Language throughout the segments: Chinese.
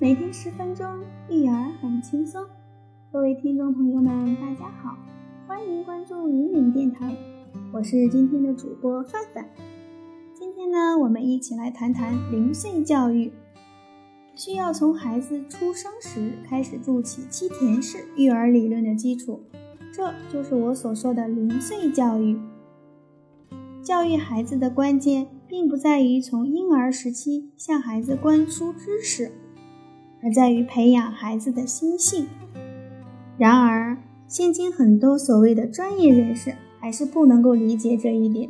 每天十分钟，育儿很轻松。各位听众朋友们，大家好，欢迎关注云云电台，我是今天的主播范范。今天呢，我们一起来谈谈零岁教育，需要从孩子出生时开始筑起梯田式育儿理论的基础，这就是我所说的零岁教育。教育孩子的关键，并不在于从婴儿时期向孩子灌输知识。而在于培养孩子的心性。然而，现今很多所谓的专业人士还是不能够理解这一点。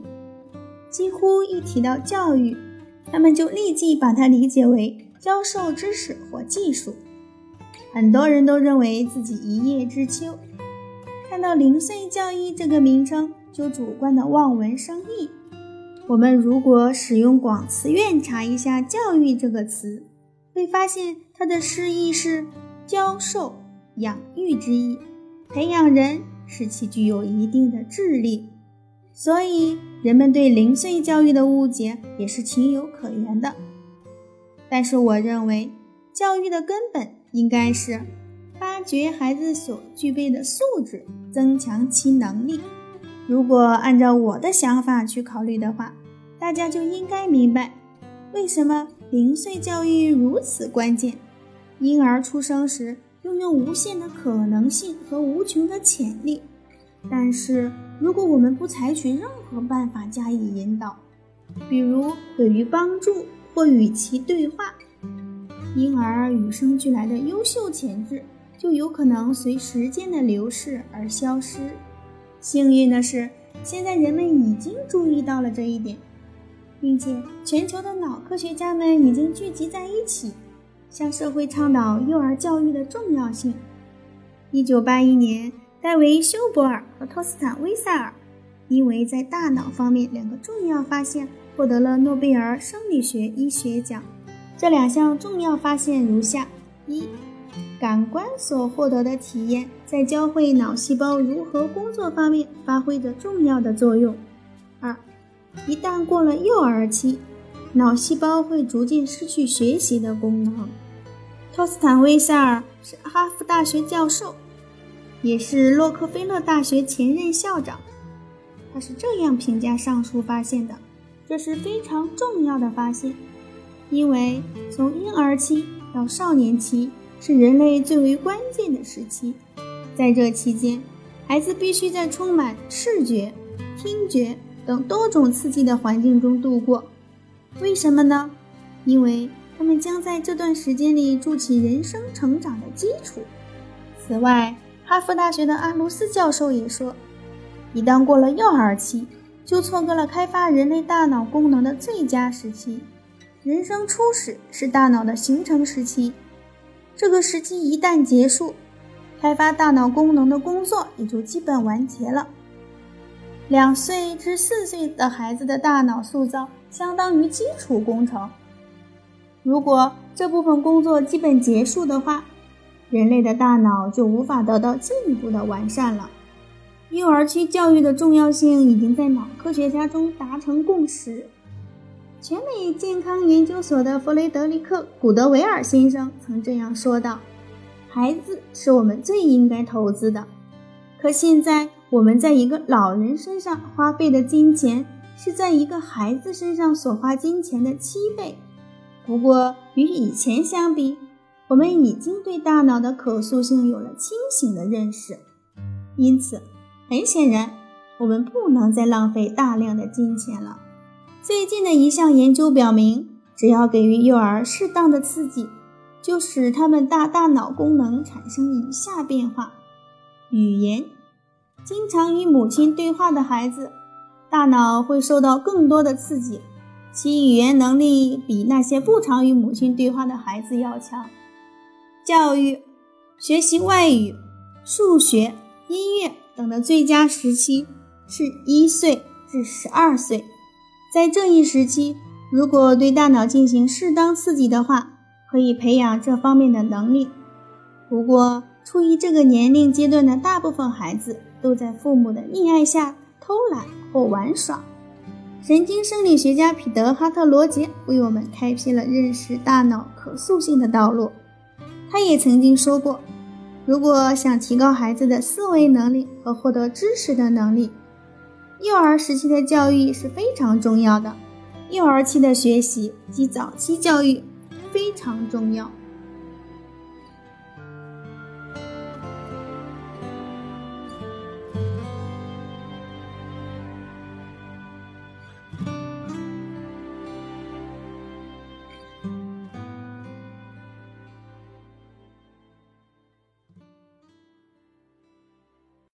几乎一提到教育，他们就立即把它理解为教授知识或技术。很多人都认为自己一叶知秋，看到“零碎教育”这个名称，就主观的望文生义。我们如果使用广词院查一下“教育”这个词，会发现。它的诗意是教授、养育之意，培养人使其具有一定的智力，所以人们对零碎教育的误解也是情有可原的。但是我认为，教育的根本应该是发掘孩子所具备的素质，增强其能力。如果按照我的想法去考虑的话，大家就应该明白为什么零碎教育如此关键。婴儿出生时拥有无限的可能性和无穷的潜力，但是如果我们不采取任何办法加以引导，比如给予帮助或与其对话，婴儿与生俱来的优秀潜质就有可能随时间的流逝而消失。幸运的是，现在人们已经注意到了这一点，并且全球的脑科学家们已经聚集在一起。向社会倡导幼儿教育的重要性。一九八一年，戴维·休伯尔和托斯坦·威塞尔因为在大脑方面两个重要发现，获得了诺贝尔生理学医学奖。这两项重要发现如下：一、感官所获得的体验在教会脑细胞如何工作方面发挥着重要的作用；二、一旦过了幼儿期。脑细胞会逐渐失去学习的功能。托斯坦·威塞尔是哈佛大学教授，也是洛克菲勒大学前任校长。他是这样评价上述发现的：这是非常重要的发现，因为从婴儿期到少年期是人类最为关键的时期。在这期间，孩子必须在充满视觉、听觉等多种刺激的环境中度过。为什么呢？因为他们将在这段时间里筑起人生成长的基础。此外，哈佛大学的阿卢斯教授也说，一旦过了幼儿期，就错过了开发人类大脑功能的最佳时期。人生初始是大脑的形成时期，这个时期一旦结束，开发大脑功能的工作也就基本完结了。两岁至四岁的孩子的大脑塑造。相当于基础工程。如果这部分工作基本结束的话，人类的大脑就无法得到进一步的完善了。幼儿期教育的重要性已经在脑科学家中达成共识。全美健康研究所的弗雷德里克·古德维尔先生曾这样说道：“孩子是我们最应该投资的。可现在我们在一个老人身上花费的金钱。”是在一个孩子身上所花金钱的七倍。不过，与以前相比，我们已经对大脑的可塑性有了清醒的认识。因此，很显然，我们不能再浪费大量的金钱了。最近的一项研究表明，只要给予幼儿适当的刺激，就使他们大大脑功能产生以下变化：语言，经常与母亲对话的孩子。大脑会受到更多的刺激，其语言能力比那些不常与母亲对话的孩子要强。教育、学习外语、数学、音乐等的最佳时期是一岁至十二岁。在这一时期，如果对大脑进行适当刺激的话，可以培养这方面的能力。不过，处于这个年龄阶段的大部分孩子都在父母的溺爱下偷懒。或玩耍。神经生理学家彼得·哈特罗杰为我们开辟了认识大脑可塑性的道路。他也曾经说过，如果想提高孩子的思维能力和获得知识的能力，幼儿时期的教育是非常重要的。幼儿期的学习及早期教育非常重要。